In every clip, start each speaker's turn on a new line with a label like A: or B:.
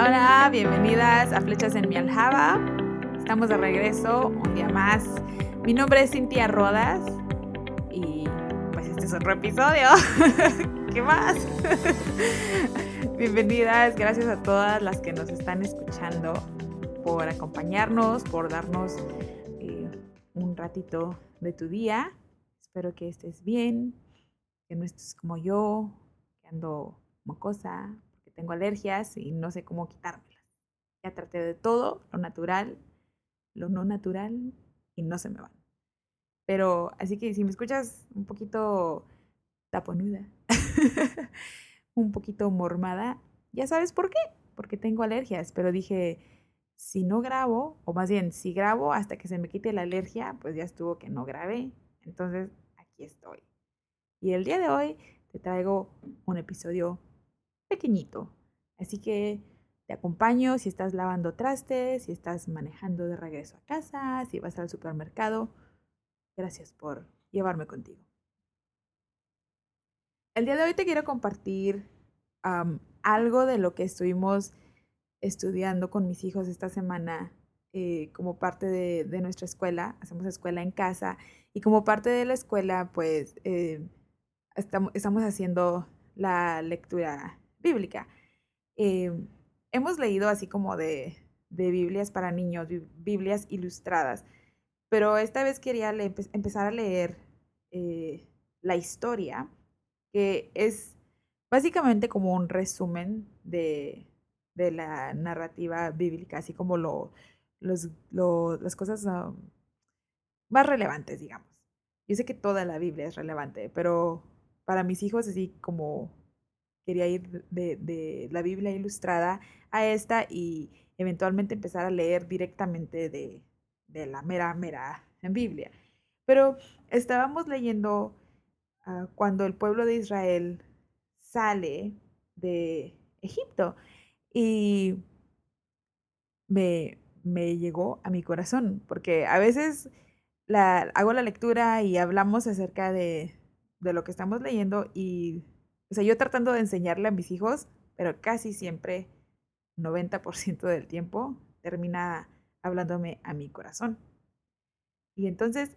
A: Hola, bienvenidas a Flechas en mi aljaba. Estamos de regreso un día más. Mi nombre es Cintia Rodas y pues este es otro episodio. ¿Qué más? Bienvenidas, gracias a todas las que nos están escuchando por acompañarnos, por darnos eh, un ratito de tu día. Espero que estés bien, que no estés como yo, que ando mocosa, tengo alergias y no sé cómo quitármelas. Ya traté de todo, lo natural, lo no natural y no se me van. Pero así que si me escuchas un poquito taponuda, un poquito mormada, ya sabes por qué, porque tengo alergias, pero dije, si no grabo, o más bien, si grabo hasta que se me quite la alergia, pues ya estuvo que no grabé. Entonces, aquí estoy. Y el día de hoy te traigo un episodio pequeñito. Así que te acompaño si estás lavando trastes, si estás manejando de regreso a casa, si vas al supermercado. Gracias por llevarme contigo. El día de hoy te quiero compartir algo de lo que estuvimos estudiando con mis hijos esta semana eh, como parte de, nuestra escuela. Hacemos escuela en casa y como parte de la escuela, pues eh, estamos, estamos, haciendo la lectura bíblica. Eh, hemos leído así como de, de, Biblias para niños, Biblias ilustradas, pero esta vez quería empezar a leer la historia, que es básicamente como un resumen de, de la narrativa bíblica, así como lo, los, las cosas ah, más relevantes, digamos. Yo sé que toda la Biblia es relevante, pero para mis hijos así como quería ir de, la Biblia ilustrada a esta y eventualmente empezar a leer directamente de, la mera, mera Biblia. Pero estábamos leyendo uh, cuando el pueblo de Israel sale de Egipto y me, me llegó a mi corazón, porque a veces hago la lectura y hablamos acerca de, de lo que estamos leyendo y, o sea, yo tratando de enseñarle a mis hijos, pero casi siempre, 90% del tiempo, termina hablándome a mi corazón. Y entonces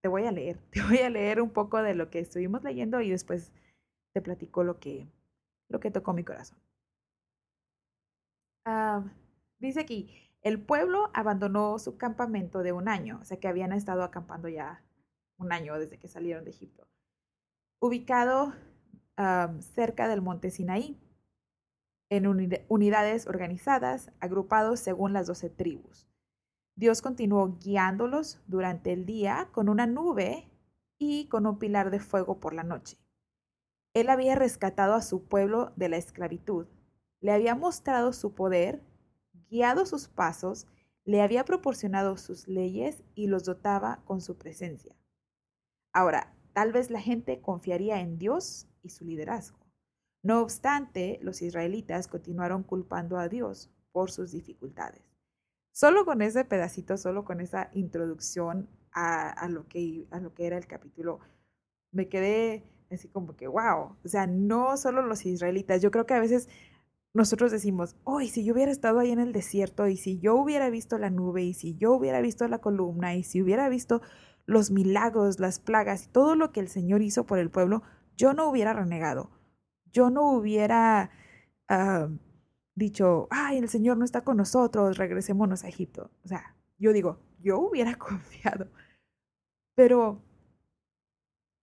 A: te voy a leer, te voy a leer un poco de lo que estuvimos leyendo y después te platico lo que, lo que tocó mi corazón. Ah, dice aquí, el pueblo abandonó su campamento de un año, o sea que habían estado acampando ya un año desde que salieron de Egipto, ubicado cerca del monte Sinaí, en unidades organizadas, agrupados según las doce tribus. Dios continuó guiándolos durante el día con una nube y con un pilar de fuego por la noche. Él había rescatado a su pueblo de la esclavitud le había mostrado su poder, guiado sus pasos, le había proporcionado sus leyes y los dotaba con su presencia. Ahora, tal vez la gente confiaría en Dios y su liderazgo. No obstante, los israelitas continuaron culpando a Dios por sus dificultades. Solo con ese pedacito, solo con esa introducción a, lo, que, a lo que era el capítulo, me quedé así como que, wow, o sea, no solo los israelitas, yo creo que a veces nosotros decimos, hoy si yo hubiera estado ahí en el desierto y si yo hubiera visto la nube y si yo hubiera visto la columna y si hubiera visto los milagros, las plagas y todo lo que el Señor hizo por el pueblo, yo no hubiera renegado. Yo no hubiera ah, dicho, ay, el Señor no está con nosotros, regresémonos a Egipto. O sea, yo digo, yo hubiera confiado. Pero,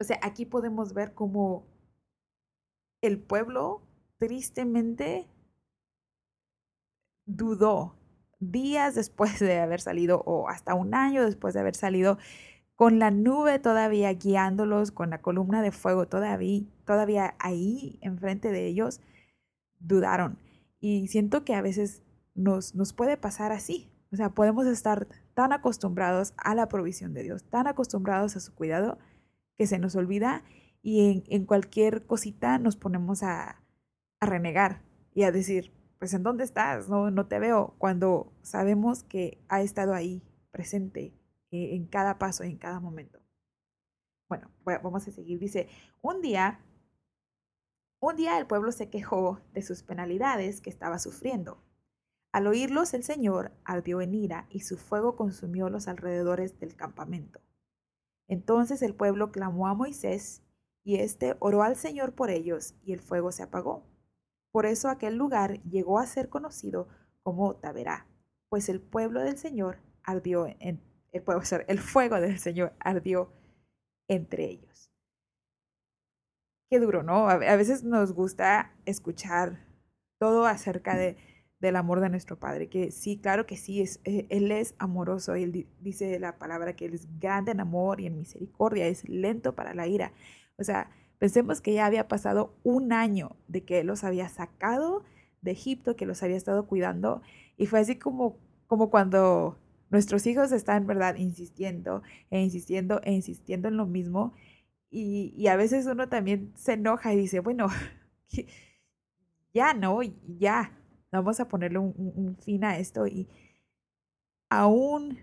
A: o sea, aquí podemos ver cómo el pueblo tristemente dudó días después de haber salido o hasta un año después de haber salido con la nube todavía guiándolos, con la columna de fuego todavía, todavía ahí enfrente de ellos, dudaron. Y siento que a veces nos, nos puede pasar así. O sea, podemos estar tan acostumbrados a la provisión de Dios, tan acostumbrados a su cuidado, que se nos olvida y en, cualquier cosita nos ponemos a, a renegar y a decir, pues ¿en dónde estás? No, no te veo, cuando sabemos que ha estado ahí presente eh, en cada paso, en cada momento. Bueno, vamos a seguir. Dice, un día, un día el pueblo se quejó de sus penalidades que estaba sufriendo. Al oírlos el Señor ardió en ira y su fuego consumió los alrededores del campamento. Entonces el pueblo clamó a Moisés y éste oró al Señor por ellos y el fuego se apagó. Por eso aquel lugar llegó a ser conocido como Taberá, pues el pueblo del Señor ardió en el, pueblo, el fuego del Señor ardió entre ellos. Qué duro, ¿no? A veces nos gusta escuchar todo acerca de del amor de nuestro Padre, que sí, claro que sí, es, eh, Él es amoroso, Él dice la palabra que Él es grande en amor y en misericordia, es lento para la ira. O sea, pensemos que ya había pasado un año de que Él los había sacado de Egipto, que los había estado cuidando, y fue así como, como cuando nuestros hijos están, ¿verdad?, insistiendo e insistiendo e insistiendo en lo mismo, y, y a veces uno también se enoja y dice, bueno, ya no, ya, Vamos a ponerle un, fin a esto y aún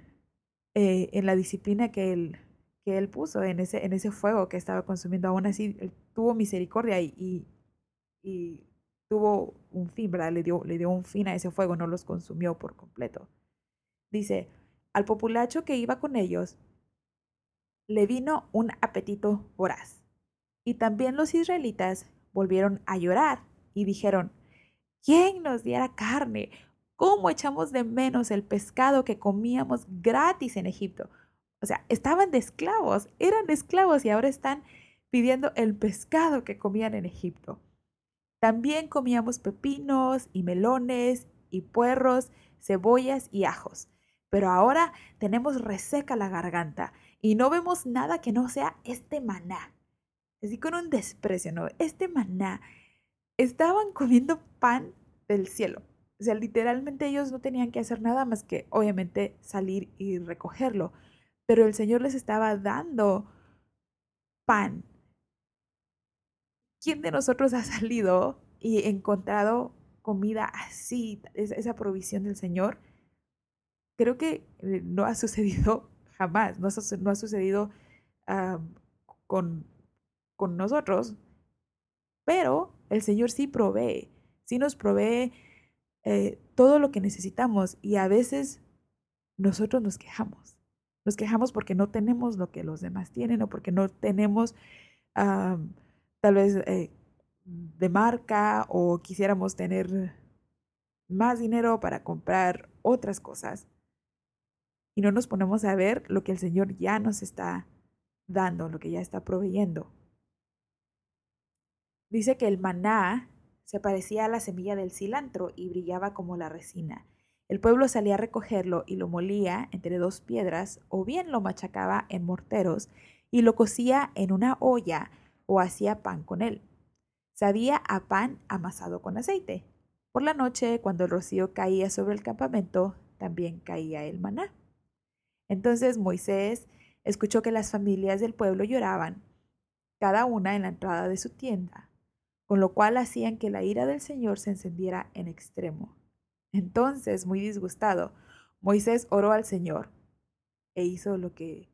A: eh, en la disciplina que él, que él puso, en ese, en ese fuego que estaba consumiendo, aún así tuvo misericordia y, y, tuvo un fin, ¿verdad? Le dio, le dio un fin a ese fuego, no los consumió por completo. Dice, al populacho que iba con ellos, le vino un apetito voraz. Y también los israelitas volvieron a llorar y dijeron, ¿Quién nos diera carne? ¿Cómo echamos de menos el pescado que comíamos gratis en Egipto? O sea, estaban de esclavos, eran esclavos y ahora están pidiendo el pescado que comían en Egipto. También comíamos pepinos y melones y puerros, cebollas y ajos. Pero ahora tenemos reseca la garganta y no vemos nada que no sea este maná. Así con un desprecio, ¿no? Este maná estaban comiendo pan del cielo. O sea, literalmente ellos no tenían que hacer nada más que, obviamente, salir y recogerlo. Pero el Señor les estaba dando pan. ¿Quién de nosotros ha salido y encontrado comida así, esa provisión del Señor? Creo que eh, no ha sucedido jamás, no ha, sucedido con, con nosotros, pero el Señor sí provee, sí nos provee eh, todo lo que necesitamos y a veces nosotros nos quejamos. Nos quejamos porque no tenemos lo que los demás tienen o porque no tenemos tal vez eh, de marca o quisiéramos tener más dinero para comprar otras cosas. Y no nos ponemos a ver lo que el Señor ya nos está dando, lo que ya está proveyendo. Dice que el maná se parecía a la semilla del cilantro y brillaba como la resina. El pueblo salía a recogerlo y lo molía entre dos piedras o bien lo machacaba en morteros y lo cocía en una olla o hacía pan con él. Sabía a pan amasado con aceite. Por la noche, cuando el rocío caía sobre el campamento, también caía el maná. Entonces Moisés escuchó que las familias del pueblo lloraban, cada una en la entrada de su tienda con lo cual hacían que la ira del Señor se encendiera en extremo. Entonces, muy disgustado, Moisés oró al Señor e hizo lo que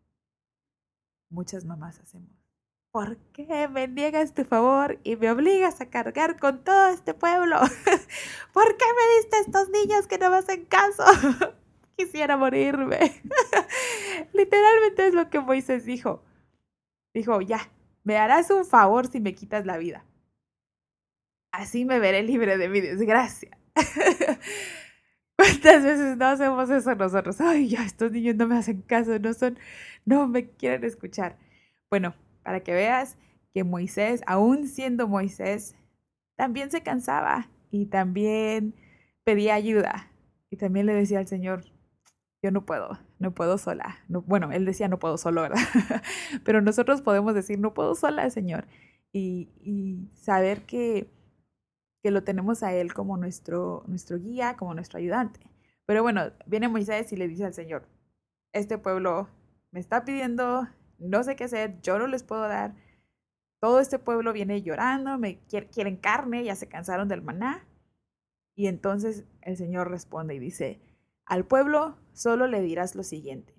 A: muchas mamás hacemos. ¿Por qué me niegas tu favor y me obligas a cargar con todo este pueblo? ¿Por qué me diste estos niños que no me hacen caso? Quisiera morirme. Literalmente es lo que Moisés dijo. Dijo, ya, me harás un favor si me quitas la vida así me veré libre de mi desgracia. ¿Cuántas veces no hacemos eso nosotros? Ay, ya, estos niños no me hacen caso, no son, no me quieren escuchar. Bueno, para que veas que Moisés, aún siendo Moisés, también se cansaba y también pedía ayuda. Y también le decía al Señor, yo no puedo, no puedo sola. No, bueno, él decía no puedo solo, ¿verdad? Pero nosotros podemos decir no puedo sola, Señor. Y, y saber que que lo tenemos a Él como nuestro, nuestro guía, como nuestro ayudante. Pero bueno, viene Moisés y le dice al Señor, este pueblo me está pidiendo, no sé qué hacer, yo no les puedo dar. Todo este pueblo viene llorando, me quieren carne, ya se cansaron del maná. Y entonces el Señor responde y dice, al pueblo solo le dirás lo siguiente,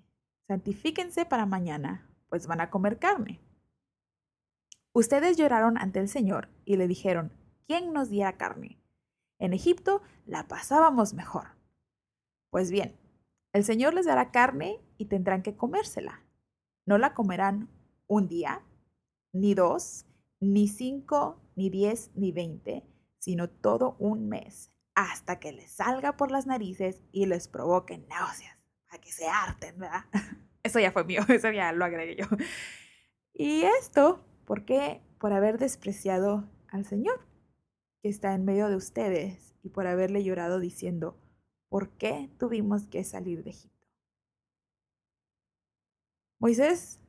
A: santifíquense para mañana, pues van a comer carne. Ustedes lloraron ante el Señor y le dijeron, ¿quién nos diera carne? En Egipto la pasábamos mejor. Pues bien, el Señor les dará carne y tendrán que comérsela. No la comerán un día, ni dos, ni cinco, ni diez, ni veinte, sino todo un mes, hasta que les salga por las narices y les provoque náuseas, para que se harten, ¿verdad? Eso ya fue mío, eso ya lo agregué yo. Y esto, ¿por qué? Por haber despreciado al Señor, que está en medio de ustedes, y por haberle llorado diciendo, ¿por qué tuvimos que salir de Egipto? Moisés,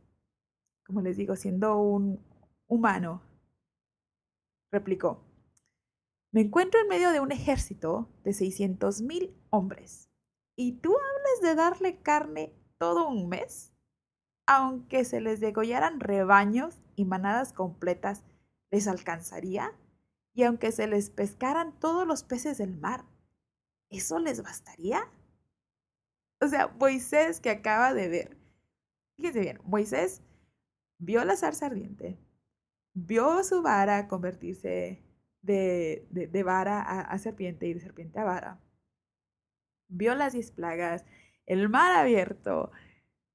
A: como les digo, siendo un humano, replicó, me encuentro en medio de un ejército de 600 mil hombres, ¿y tú hablas de darle carne todo un mes? Aunque se les degollaran rebaños y manadas completas, ¿les alcanzaría? Y aunque se les pescaran todos los peces del mar, ¿eso les bastaría? O sea, Moisés que acaba de ver, fíjense bien, Moisés vio la zarza ardiente, vio su vara convertirse de, de, vara a, a, serpiente y de serpiente a vara. Vio las diez plagas, el mar abierto,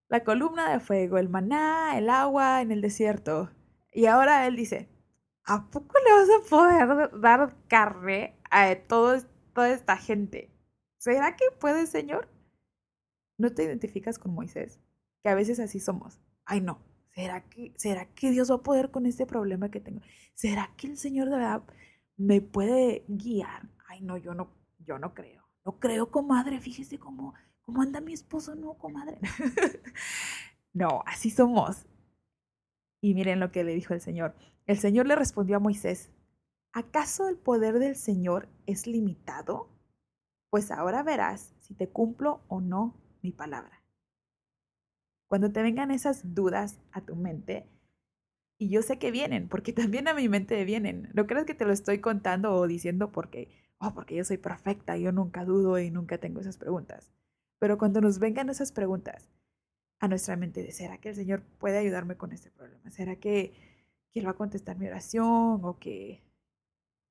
A: la columna de fuego, el maná, el agua en el desierto. Y ahora él dice, ¿a poco le vas a poder dar carne a todo, toda esta gente? ¿Será que puede, Señor? ¿No te identificas con Moisés? Que a veces así somos. Ay, no. ¿Será que, ¿Será que Dios va a poder con este problema que tengo? ¿Será que el Señor de verdad me puede guiar? Ay, no, yo no, yo no creo. No creo, comadre. Fíjese cómo, cómo anda mi esposo, no, comadre. no, así somos. Y miren lo que le dijo el Señor. El Señor le respondió a Moisés, ¿acaso el poder del Señor es limitado? Pues ahora verás si te cumplo o no mi palabra. Cuando te vengan esas dudas a tu mente, y yo sé que vienen, porque también a mi mente vienen. No creas que te lo estoy contando o diciendo porque, oh, porque yo soy perfecta, yo nunca dudo y nunca tengo esas preguntas. Pero cuando nos vengan esas preguntas a nuestra mente ¿será que el Señor puede ayudarme con este problema? ¿Será que, que Él va a contestar mi oración? O que,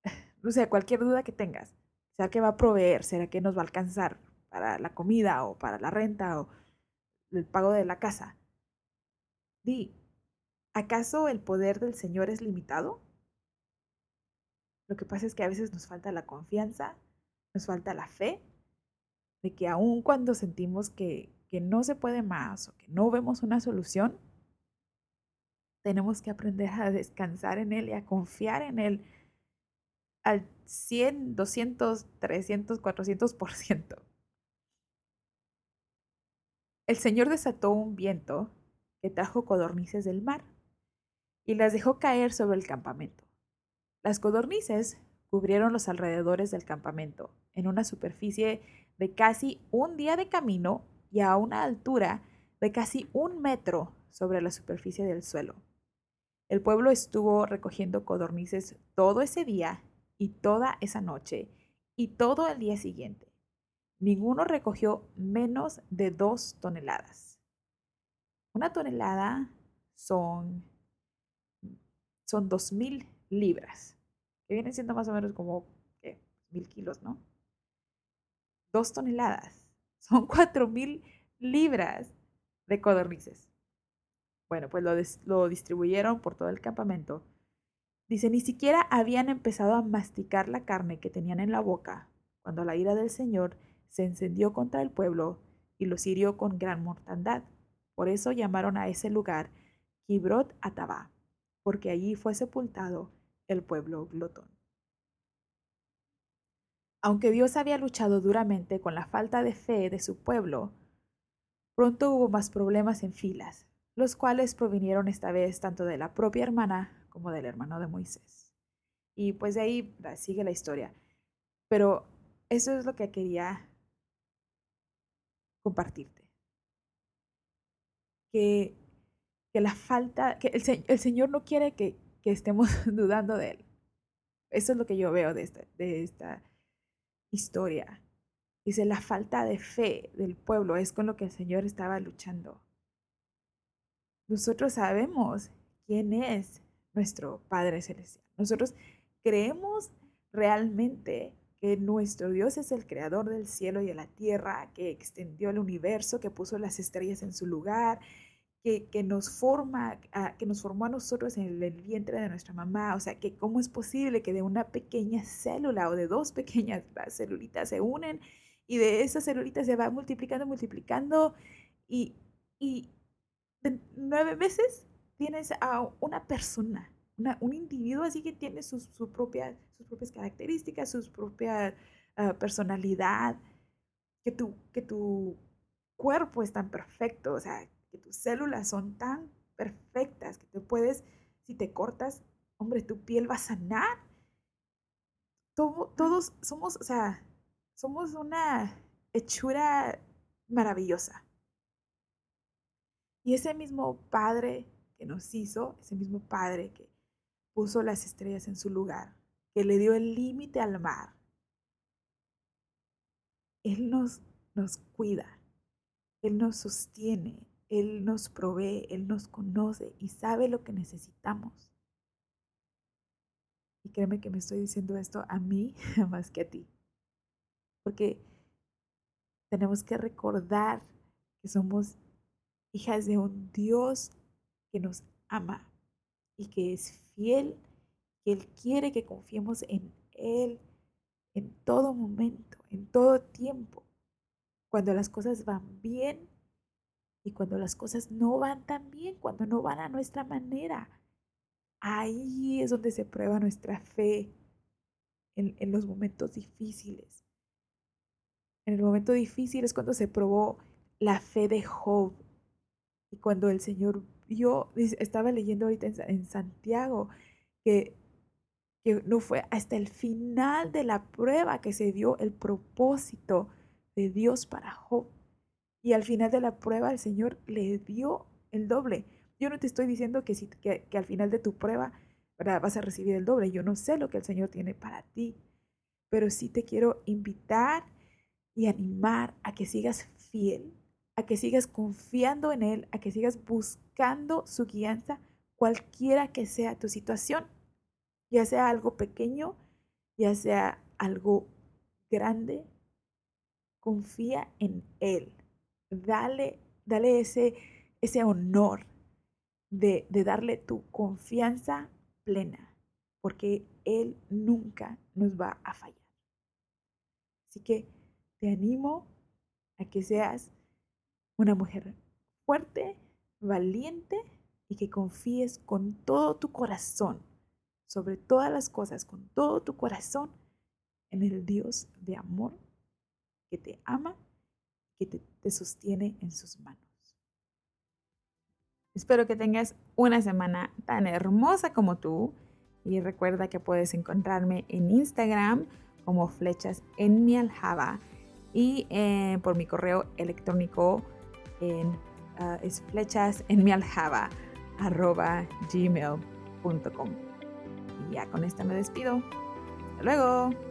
A: no sé, cualquier duda que tengas. ¿Será que va a proveer? ¿Será que nos va a alcanzar para la comida o para la renta o el pago de la casa? Di, ¿Acaso el poder del Señor es limitado? Lo que pasa es que a veces nos falta la confianza, nos falta la fe, de que aun cuando sentimos que, que no se puede más o que no vemos una solución, tenemos que aprender a descansar en Él y a confiar en Él al 100, 200, 300, 400%. El Señor desató un viento que trajo codornices del mar y las dejó caer sobre el campamento. Las codornices cubrieron los alrededores del campamento, en una superficie de casi un día de camino y a una altura de casi un metro sobre la superficie del suelo. El pueblo estuvo recogiendo codornices todo ese día y toda esa noche y todo el día siguiente. Ninguno recogió menos de dos toneladas. Una tonelada son son 2.000 libras, que vienen siendo más o menos como ¿qué? mil kilos, ¿no? Dos toneladas, son 4.000 libras de codornices. Bueno, pues lo, lo distribuyeron por todo el campamento. Dice, ni siquiera habían empezado a masticar la carne que tenían en la boca, cuando la ira del Señor se encendió contra el pueblo y los hirió con gran mortandad. Por eso llamaron a ese lugar Kibrot Atabá, porque allí fue sepultado el pueblo glotón. Aunque Dios había luchado duramente con la falta de fe de su pueblo, pronto hubo más problemas en filas, los cuales provinieron esta vez tanto de la propia hermana como del hermano de Moisés. Y pues de ahí sigue la historia. Pero eso es lo que quería compartirte. Que que la falta, que el, Señor no quiere que, estemos dudando de Él. Eso es lo que yo veo de esta, de esta historia. Dice, la falta de fe del pueblo es con lo que el Señor estaba luchando. Nosotros sabemos quién es nuestro Padre Celestial. Nosotros creemos realmente que nuestro Dios es el creador del cielo y de la tierra, que extendió el universo, que puso las estrellas en su lugar, que, que nos forma, que nos formó a nosotros en el vientre de nuestra mamá. O sea, que cómo es posible que de una pequeña célula o de dos pequeñas celulitas se unen y de esas celulitas se va multiplicando, multiplicando y, y nueve meses tienes a una persona un individuo así que tiene sus, su propia, sus propias características, su propia ah, personalidad, que tu, que tu cuerpo es tan perfecto, o sea, que tus células son tan perfectas que te puedes, si te cortas, hombre, tu piel va a sanar. todos somos, o sea, somos una hechura maravillosa. Y ese mismo Padre que nos hizo, ese mismo Padre que puso las estrellas en su lugar, que le dio el límite al mar. Él nos, nos cuida, Él nos sostiene, Él nos provee, Él nos conoce y sabe lo que necesitamos. Y créeme que me estoy diciendo esto a mí más que a ti. Porque tenemos que recordar que somos hijas de un Dios que nos ama y que es fiel, que Él quiere que confiemos en Él en todo momento, en todo tiempo, cuando las cosas van bien y cuando las cosas no van tan bien, cuando no van a nuestra manera. Ahí es donde se prueba nuestra fe en, en los momentos difíciles. En el momento difícil es cuando se probó la fe de Job y cuando el Señor yo estaba leyendo ahorita en, Santiago que, que no fue hasta el final de la prueba que se dio el propósito de Dios para Job. Y al final de la prueba el Señor le dio el doble. Yo no te estoy diciendo que, si, que, al final de tu prueba vas a recibir el doble. Yo no sé lo que el Señor tiene para ti. Pero sí te quiero invitar y animar a que sigas fiel a que sigas confiando en Él, a que sigas buscando su guianza, cualquiera que sea tu situación, ya sea algo pequeño, ya sea algo grande, confía en Él. Dale, dale ese, ese honor de, de darle tu confianza plena, porque Él nunca nos va a fallar. Así que te animo a que seas una mujer fuerte, valiente y que confíes con todo tu corazón, sobre todas las cosas, con todo tu corazón, en el Dios de amor que te ama, que te, sostiene en sus manos. Espero que tengas una semana tan hermosa como tú y recuerda que puedes encontrarme en Instagram como flechas en mi aljaba y eh, por mi correo electrónico en uh, es flechas en mi aljaba arroba gmail.com. Y ya con esto me despido. Hasta luego.